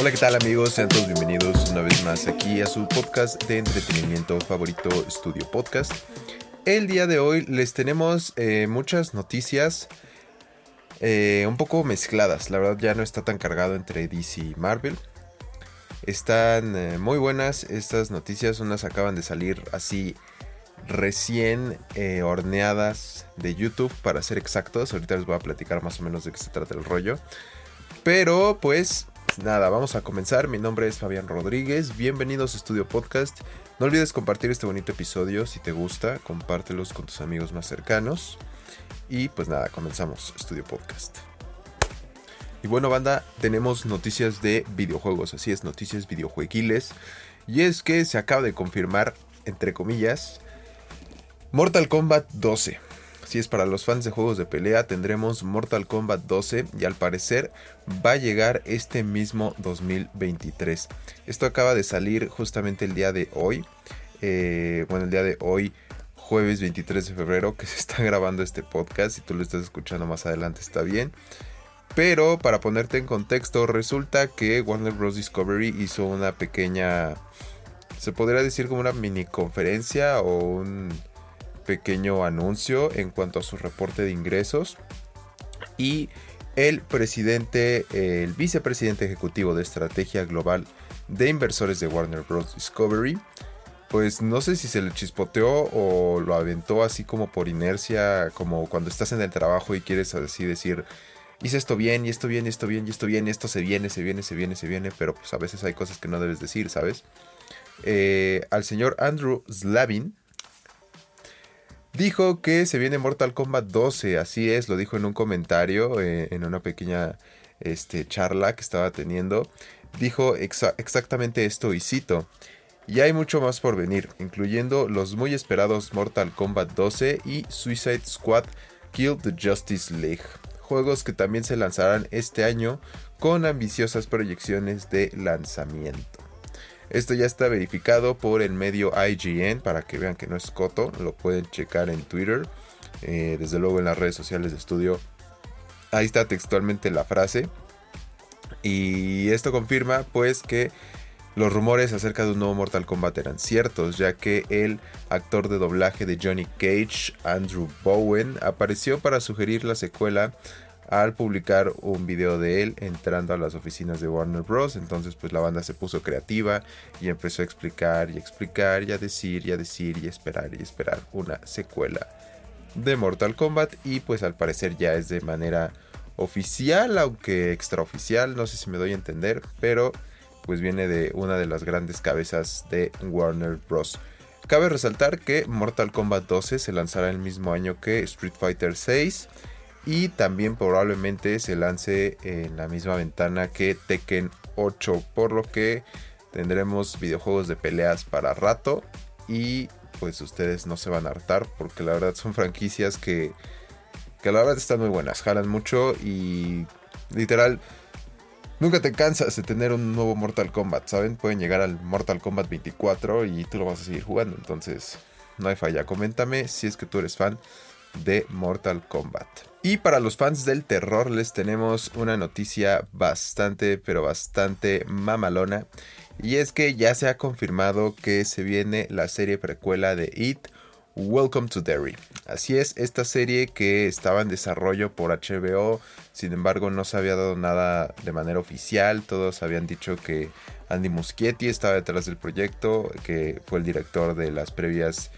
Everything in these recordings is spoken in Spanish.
Hola, ¿qué tal amigos? Sean todos bienvenidos una vez más aquí a su podcast de entretenimiento favorito, Studio Podcast. El día de hoy les tenemos eh, muchas noticias eh, un poco mezcladas. La verdad ya no está tan cargado entre DC y Marvel. Están eh, muy buenas estas noticias. Unas acaban de salir así recién horneadas de YouTube para ser exactos. Ahorita les voy a platicar más o menos de qué se trata el rollo. Pero pues nada, vamos a comenzar. Mi nombre es Fabián Rodríguez. Bienvenidos a Estudio Podcast. No olvides compartir este bonito episodio si te gusta. Compártelos con tus amigos más cercanos. Y pues nada, comenzamos Estudio Podcast. Y bueno, banda, tenemos noticias de videojuegos. Así es, noticias videojueguiles. Y es que se acaba de confirmar, entre comillas, Mortal Kombat 12. Si es para los fans de juegos de pelea, tendremos Mortal Kombat 12 y al parecer va a llegar este mismo 2023. Esto acaba de salir justamente el día de hoy. Eh, bueno, el día de hoy, jueves 23 de febrero, que se está grabando este podcast. Si tú lo estás escuchando más adelante, está bien. Pero para ponerte en contexto, resulta que Warner Bros. Discovery hizo una pequeña. Se podría decir como una mini conferencia o un pequeño anuncio en cuanto a su reporte de ingresos. Y el presidente, el vicepresidente ejecutivo de estrategia global de inversores de Warner Bros. Discovery, pues no sé si se le chispoteó o lo aventó así como por inercia, como cuando estás en el trabajo y quieres así decir, hice esto bien, y esto bien, y esto bien, y esto bien, y esto se viene, se viene, se viene, se viene, pero pues a veces hay cosas que no debes decir, ¿sabes? Eh, al señor Andrew Slavin, dijo que se viene Mortal Kombat 12, así es, lo dijo en un comentario, eh, en una pequeña este, charla que estaba teniendo. Dijo exactamente esto y cito. Y hay mucho más por venir, incluyendo los muy esperados Mortal Kombat 12 y Suicide Squad Kill the Justice League, juegos que también se lanzarán este año con ambiciosas proyecciones de lanzamiento. Esto ya está verificado por el medio IGN para que vean que no es coto. Lo pueden checar en Twitter. Eh, desde luego en las redes sociales de estudio. Ahí está textualmente la frase. Y esto confirma pues que los rumores acerca de un nuevo Mortal Kombat eran ciertos, ya que el actor de doblaje de Johnny Cage, Andrew Bowen, apareció para sugerir la secuela al publicar un video de él entrando a las oficinas de Warner Bros. Entonces pues la banda se puso creativa y empezó a explicar y explicar y a decir y a decir y esperar y esperar una secuela de Mortal Kombat y pues al parecer ya es de manera oficial aunque extraoficial, no sé si me doy a entender, pero pues viene de una de las grandes cabezas de Warner Bros. Cabe resaltar que Mortal Kombat 12 se lanzará el mismo año que Street Fighter 6 y también probablemente se lance en la misma ventana que Tekken 8, por lo que tendremos videojuegos de peleas para rato y pues ustedes no se van a hartar porque la verdad son franquicias que, que la verdad están muy buenas, jalan mucho y literal nunca te cansas de tener un nuevo Mortal Kombat, ¿saben? Pueden llegar al Mortal Kombat 24 y tú lo vas a seguir jugando, entonces no hay falla. Coméntame si es que tú eres fan de Mortal Kombat. Y para los fans del terror les tenemos una noticia bastante, pero bastante mamalona. Y es que ya se ha confirmado que se viene la serie precuela de It, Welcome to Derry. Así es, esta serie que estaba en desarrollo por HBO, sin embargo no se había dado nada de manera oficial, todos habían dicho que Andy Muschietti estaba detrás del proyecto, que fue el director de las previas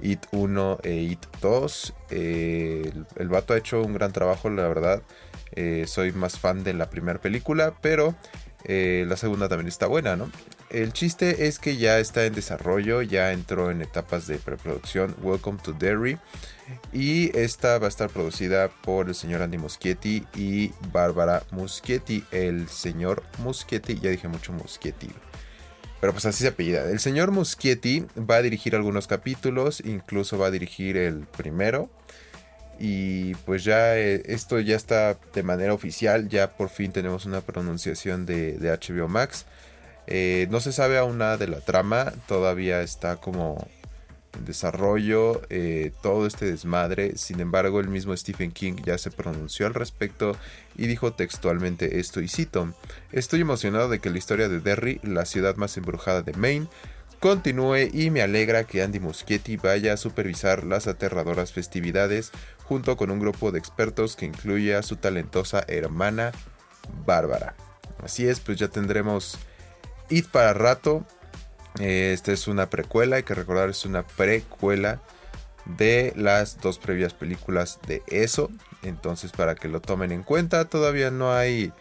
It 1 e It 2. Eh, el, vato ha hecho un gran trabajo, la verdad. Eh, soy más fan de la primera película, pero eh, la segunda también está buena, ¿no? El chiste es que ya está en desarrollo, ya entró en etapas de preproducción. Welcome to Derry. Y esta va a estar producida por el señor Andy Muschietti y Bárbara Muschietti. El señor Muschietti, ya dije mucho Muschietti. Pero pues así se apellida. El señor Muschietti va a dirigir algunos capítulos, incluso va a dirigir el primero. Y pues ya eh, esto ya está de manera oficial, ya por fin tenemos una pronunciación de, HBO Max. Eh, no se sabe aún nada de la trama, todavía está como desarrollo eh, todo este desmadre. Sin embargo, el mismo Stephen King ya se pronunció al respecto y dijo textualmente esto y cito, estoy emocionado de que la historia de Derry, la ciudad más embrujada de Maine, continúe y me alegra que Andy Muschietti vaya a supervisar las aterradoras festividades junto con un grupo de expertos que incluye a su talentosa hermana Bárbara. Así es, pues ya tendremos It para rato. Eh, esta es una precuela, hay que recordar, es una precuela de las dos previas películas de eso. Entonces, para que lo tomen en cuenta, todavía no hay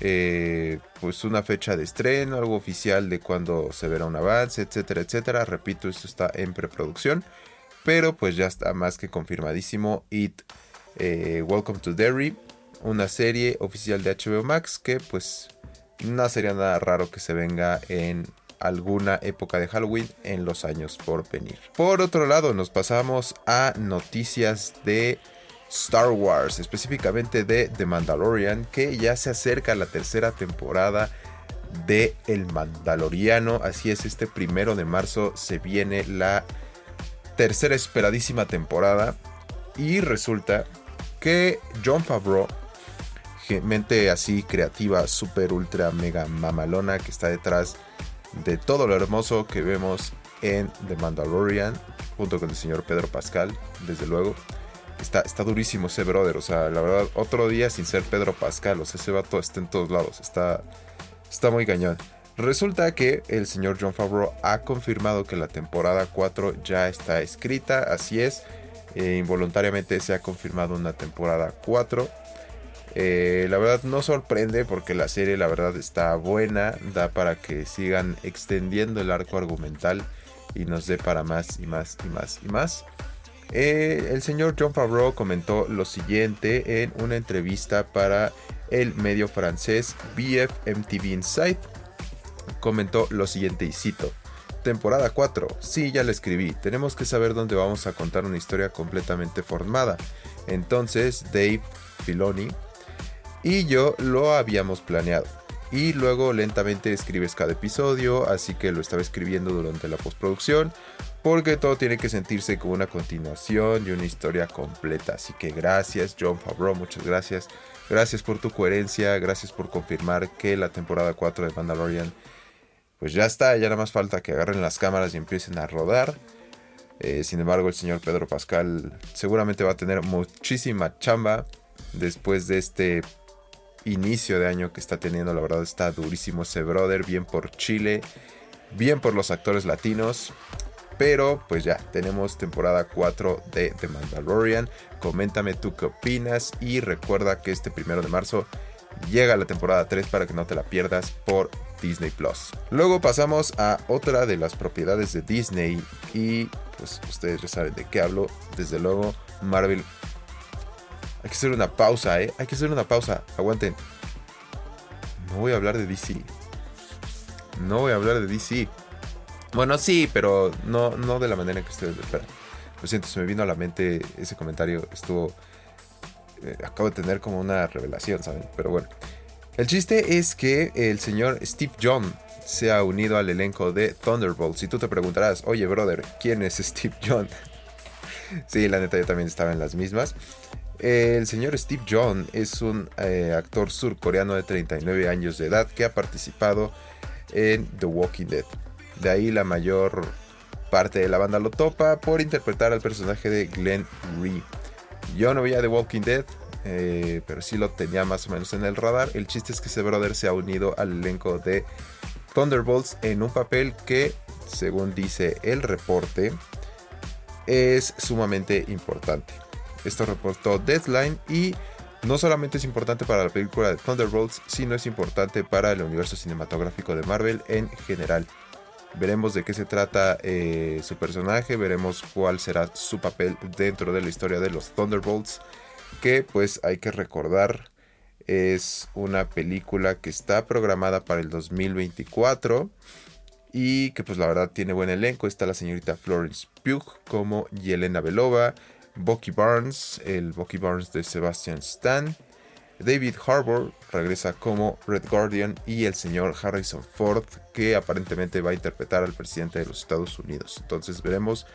eh, pues una fecha de estreno, algo oficial de cuándo se verá un avance, etcétera, etcétera. Repito, esto está en preproducción, pero pues ya está más que confirmadísimo. It eh, Welcome to Derry, una serie oficial de HBO Max que pues no sería nada raro que se venga en alguna época de Halloween en los años por venir. Por otro lado, nos pasamos a noticias de Star Wars, específicamente de The Mandalorian, que ya se acerca la tercera temporada de El Mandaloriano. Así es, este primero de marzo se viene la tercera esperadísima temporada. Y resulta que John Favreau, mente así creativa, super ultra mega mamalona que está detrás de todo lo hermoso que vemos en The Mandalorian, junto con el señor Pedro Pascal, desde luego. Está, está durísimo ese brother, o sea, la verdad, otro día sin ser Pedro Pascal, o sea, ese vato está en todos lados, está, está muy cañón. Resulta que el señor John Favreau ha confirmado que la temporada 4 ya está escrita, así es, eh, involuntariamente se ha confirmado una temporada 4. Eh, la verdad no sorprende porque la serie la verdad está buena, da para que sigan extendiendo el arco argumental y nos dé para más y más y más y más. Eh, el señor John Favreau comentó lo siguiente en una entrevista para el medio francés BFMTV Insight. Comentó lo siguiente y cito. Temporada 4. Sí, ya la escribí. Tenemos que saber dónde vamos a contar una historia completamente formada. Entonces, Dave Filoni y yo lo habíamos planeado. Y luego lentamente escribes cada episodio, así que lo estaba escribiendo durante la postproducción porque todo tiene que sentirse como una continuación de una historia completa. Así que gracias John Favreau, muchas gracias. Gracias por tu coherencia, gracias por confirmar que la temporada 4 de Mandalorian pues ya está, ya nada más falta que agarren las cámaras y empiecen a rodar. Eh, sin embargo, el señor Pedro Pascal seguramente va a tener muchísima chamba después de este inicio de año que está teniendo. La verdad está durísimo ese brother, bien por Chile, bien por los actores latinos. Pero pues ya, tenemos temporada 4 de The Mandalorian. Coméntame tú qué opinas y recuerda que este primero de marzo llega la temporada 3 para que no te la pierdas por Disney Plus. Luego pasamos a otra de las propiedades de Disney y pues ustedes ya saben de qué hablo. Desde luego, Marvel. Hay que hacer una pausa, ¿eh? Hay que hacer una pausa. Aguanten. No voy a hablar de DC. No voy a hablar de DC. Bueno, sí, pero no, no de la manera que ustedes lo. Lo siento, se me vino a la mente ese comentario. Estuvo. Eh, acabo de tener como una revelación, ¿saben? Pero bueno. El chiste es que el señor Steve John se ha unido al elenco de Thunderbolt. Si tú te preguntarás, oye, brother, ¿quién es Steve John? Sí, la neta, yo también estaba en las mismas. El señor Steve John es un eh, actor surcoreano de 39 años de edad que ha participado en The Walking Dead. De ahí la mayor parte de la banda lo topa por interpretar al personaje de Glenn Ree. Yo no veía The Walking Dead, eh, pero sí lo tenía más o menos en el radar. El chiste es que ese brother se ha unido al elenco de Thunderbolts en un papel que, según dice el reporte, es sumamente importante. Esto reportó Deadline y no solamente es importante para la película de Thunderbolts, sino es importante para el universo cinematográfico de Marvel en general. Veremos de qué se trata eh, su personaje, veremos cuál será su papel dentro de la historia de los Thunderbolts, que pues hay que recordar es una película que está programada para el 2024 y que pues la verdad tiene buen elenco. Está la señorita Florence Pugh como Yelena Belova, Bucky Barnes, el Bucky Barnes de Sebastian Stan, David Harbour regresa como Red Guardian y el señor Harrison Ford que aparentemente va a interpretar al presidente de los Estados Unidos. Entonces veremos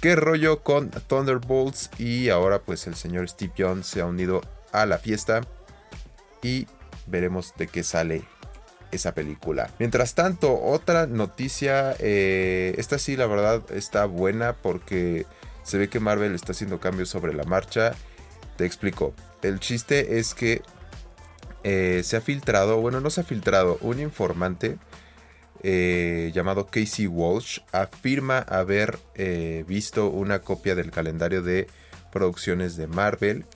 qué rollo con Thunderbolts y ahora pues el señor Steve Jones se ha unido a la fiesta y veremos de qué sale esa película. Mientras tanto, otra noticia, eh, esta sí la verdad está buena porque se ve que Marvel está haciendo cambios sobre la marcha. Te explico. El chiste es que eh, se ha filtrado, bueno, no se ha filtrado, un informante eh, llamado Casey Walsh afirma haber visto una copia del calendario de producciones de Marvel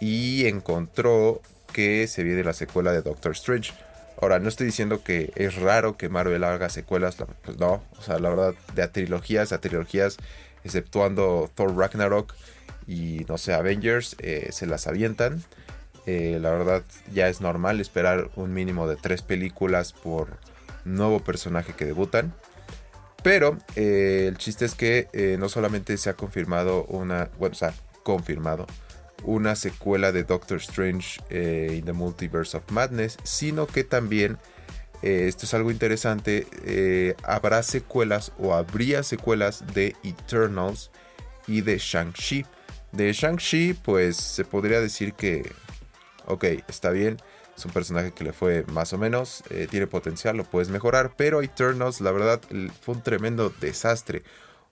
y encontró que se viene la secuela de Doctor Strange. Ahora, no estoy diciendo que es raro que Marvel haga secuelas, pues no, o sea, la verdad, de a trilogías a trilogías, exceptuando Thor Ragnarok y no sé, Avengers, eh, se las avientan. Eh, la verdad, ya es normal esperar un mínimo de tres películas por nuevo personaje que debutan. Pero eh, el chiste es que no solamente se ha confirmado una, bueno, o sea, confirmado una secuela de Doctor Strange eh, in the Multiverse of Madness, sino que también, eh, esto es algo interesante, eh, habrá secuelas o habría secuelas de Eternals y de Shang-Chi. De Shang-Chi, pues se podría decir que, ok, está bien, es un personaje que le fue más o menos, tiene potencial, lo puedes mejorar, pero Eternals, la verdad, fue un tremendo desastre.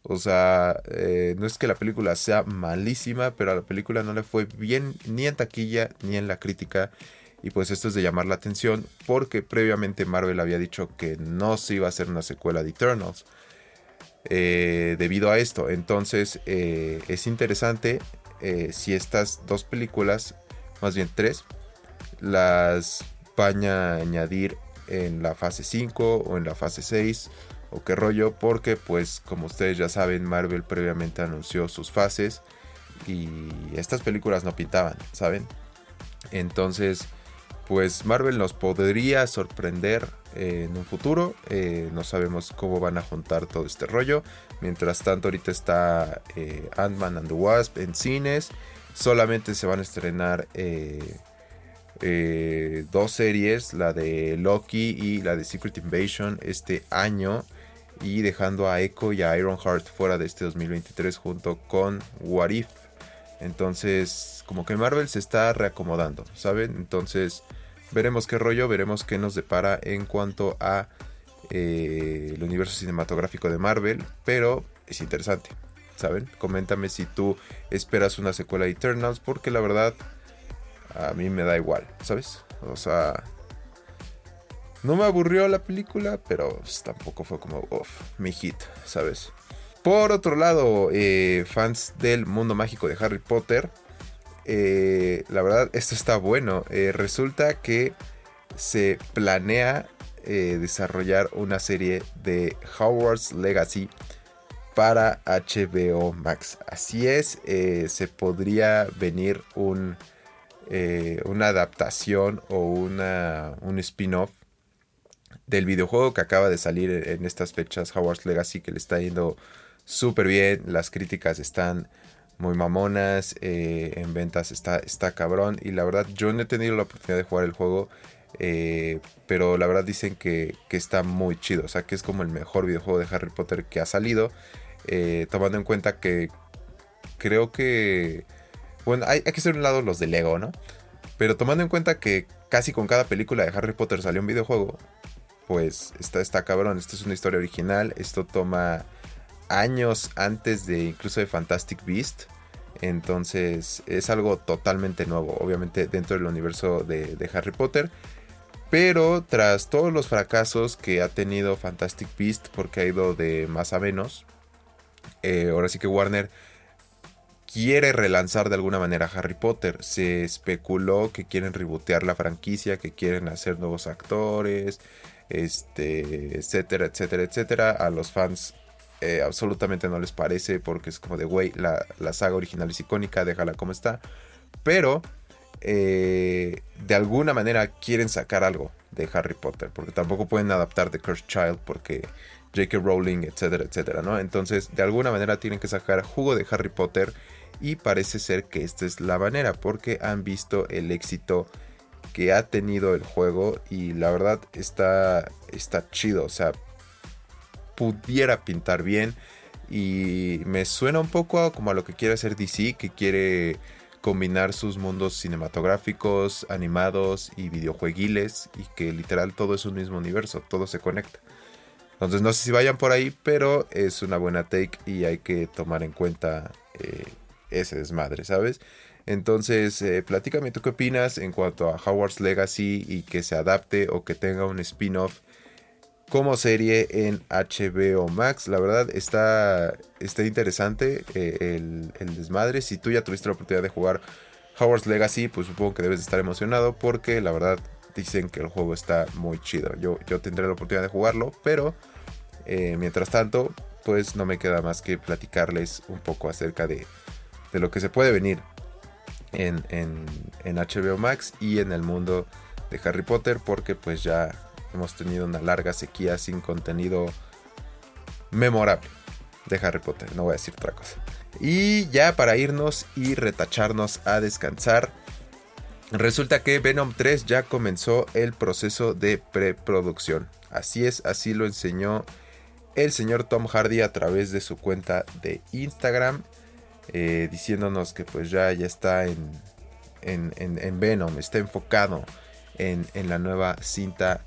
O sea, eh, no es que la película sea malísima, pero a la película no le fue bien ni en taquilla ni en la crítica. Y pues esto es de llamar la atención porque previamente Marvel había dicho que no se iba a hacer una secuela de Eternals. Eh, debido a esto, entonces eh, es interesante si estas dos películas, más bien tres, las van a añadir en la fase 5 o en la fase 6 qué rollo, porque pues como ustedes ya saben, Marvel previamente anunció sus fases y estas películas no pintaban, ¿saben? Entonces, pues Marvel nos podría sorprender en un futuro, eh, no sabemos cómo van a juntar todo este rollo. Mientras tanto, ahorita está eh, Ant-Man and the Wasp en cines, solamente se van a estrenar... Eh, dos series, la de Loki y la de Secret Invasion este año y dejando a Echo y a Ironheart fuera de este 2023 junto con What If. Entonces, como que Marvel se está reacomodando, ¿saben? Entonces, veremos qué rollo, veremos qué nos depara en cuanto a eh, el universo cinematográfico de Marvel, pero es interesante, ¿saben? Coméntame si tú esperas una secuela de Eternals, porque la verdad, a mí me da igual, ¿sabes? O sea, no me aburrió la película, pero pues, tampoco fue como, uff, mi hit, ¿sabes? Por otro lado, eh, fans del mundo mágico de Harry Potter, eh, la verdad, esto está bueno. Eh, resulta que se planea desarrollar una serie de Hogwarts Legacy para HBO Max. Así es, se podría venir un, una adaptación o una, un spin-off del videojuego que acaba de salir en estas fechas, Hogwarts Legacy, que le está yendo súper bien. Las críticas están muy mamonas. Eh, en ventas está, está cabrón. Y la verdad, yo no he tenido la oportunidad de jugar el juego. Eh, pero la verdad dicen que, está muy chido. O sea, que es como el mejor videojuego de Harry Potter que ha salido. Eh, tomando en cuenta que creo que... Bueno, hay, hay que ser un lado los de Lego, ¿no? Pero tomando en cuenta que casi con cada película de Harry Potter salió un videojuego, pues está, está cabrón. Esto es una historia original. Esto toma años antes de incluso de Fantastic Beast. Entonces es algo totalmente nuevo, obviamente dentro del universo de, Harry Potter. Pero tras todos los fracasos que ha tenido Fantastic Beast, porque ha ido de más a menos, eh, ahora sí que Warner quiere relanzar de alguna manera Harry Potter. Se especuló que quieren rebotear la franquicia, que quieren hacer nuevos actores, este, etcétera, etcétera, etcétera. A los fans eh, absolutamente no les parece porque es como de, güey, la, saga original es icónica, déjala como está. Pero eh, de alguna manera quieren sacar algo de Harry Potter, porque tampoco pueden adaptar The Cursed Child porque J.K. Rowling, etcétera, etcétera, ¿no? Entonces, de alguna manera tienen que sacar jugo de Harry Potter y parece ser que esta es la manera porque han visto el éxito que ha tenido el juego y la verdad está, está chido, o sea, pudiera pintar bien. Y me suena un poco como a lo que quiere hacer DC, que quiere combinar sus mundos cinematográficos, animados y videojueguiles y que literal todo es un mismo universo, todo se conecta. Entonces no sé si vayan por ahí, pero es una buena take y hay que tomar en cuenta eh, ese desmadre, ¿sabes? Entonces, eh, platícame tú qué opinas en cuanto a Howard's Legacy y que se adapte o que tenga un spin-off como serie en HBO Max. La verdad está, está interesante eh, el, el, desmadre. Si tú ya tuviste la oportunidad de jugar Howard's Legacy, pues supongo que debes de estar emocionado porque la verdad dicen que el juego está muy chido. Yo, yo tendré la oportunidad de jugarlo, pero eh, mientras tanto, pues no me queda más que platicarles un poco acerca de, de lo que se puede venir en, HBO Max y en el mundo de Harry Potter porque pues ya hemos tenido una larga sequía sin contenido memorable de Harry Potter, no voy a decir otra cosa. Y ya para irnos y retacharnos a descansar, resulta que Venom 3 ya comenzó el proceso de preproducción. Así es, así lo enseñó el señor Tom Hardy a través de su cuenta de Instagram, eh, diciéndonos que pues ya, ya está en, en, Venom, está enfocado en, en la nueva cinta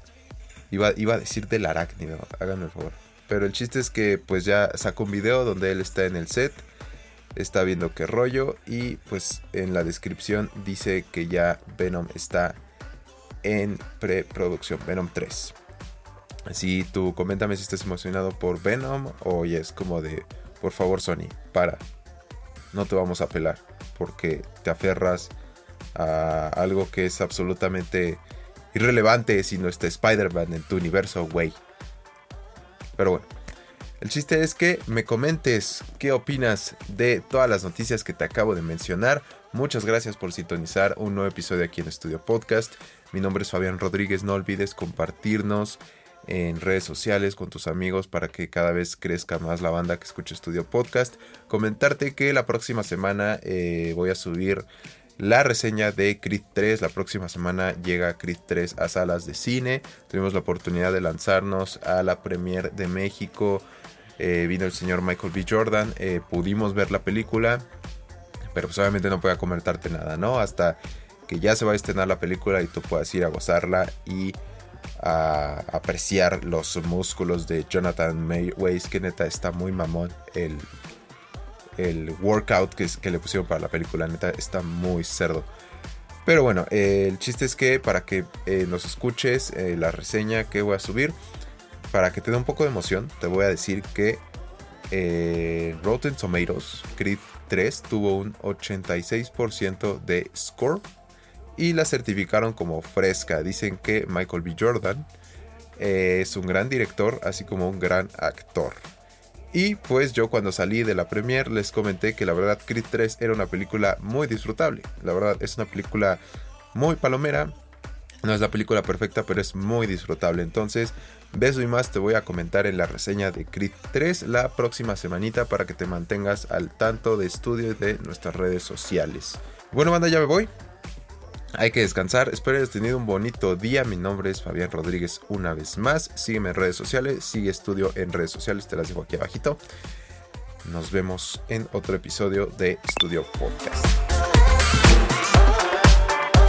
Iba, a decir del arácnido, háganme el favor. Pero el chiste es que pues ya sacó un video donde él está en el set, está viendo qué rollo y pues en la descripción dice que ya Venom está en preproducción, Venom 3. Así tú coméntame si estás emocionado por Venom o es como de, por favor Sony, para, no te vamos a pelar porque te aferras a algo que es absolutamente irrelevante si no está Spider-Man en tu universo, güey. Pero bueno, el chiste es que me comentes qué opinas de todas las noticias que te acabo de mencionar. Muchas gracias por sintonizar un nuevo episodio aquí en Estudio Podcast. Mi nombre es Fabián Rodríguez. No olvides compartirnos en redes sociales con tus amigos para que cada vez crezca más la banda que escucha Estudio Podcast. Comentarte que la próxima semana eh, voy a subir la reseña de Creed 3. La próxima semana llega Creed 3 a salas de cine. Tuvimos la oportunidad de lanzarnos a la Premier de México. Eh, vino el señor Michael B. Jordan. Eh, pudimos ver la película. Pero pues obviamente no puedo comentarte nada, ¿no? Hasta que ya se va a estrenar la película y tú puedas ir a gozarla y a apreciar los músculos de Jonathan Mayways, que neta está muy mamón el, el workout que, que, le pusieron para la película, neta, está muy cerdo. Pero bueno, eh, el chiste es que para que eh, nos escuches eh, la reseña que voy a subir, para que te dé un poco de emoción, te voy a decir que Rotten Tomatoes Creed 3 tuvo un 86% de score y la certificaron como fresca. Dicen que Michael B. Jordan es un gran director, así como un gran actor. Y pues yo cuando salí de la premier les comenté que la verdad Creed 3 era una película muy disfrutable. La verdad es una película muy palomera. No es la película perfecta, pero es muy disfrutable. Entonces, beso y más te voy a comentar en la reseña de Creed 3 la próxima semanita para que te mantengas al tanto de estudio de nuestras redes sociales. Bueno, banda, ya me voy. Hay que descansar. Espero hayas tenido un bonito día. Mi nombre es Fabián Rodríguez una vez más. Sígueme en redes sociales. Sigue estudio en redes sociales. Te las dejo aquí abajito. Nos vemos en otro episodio de Estudio Podcast.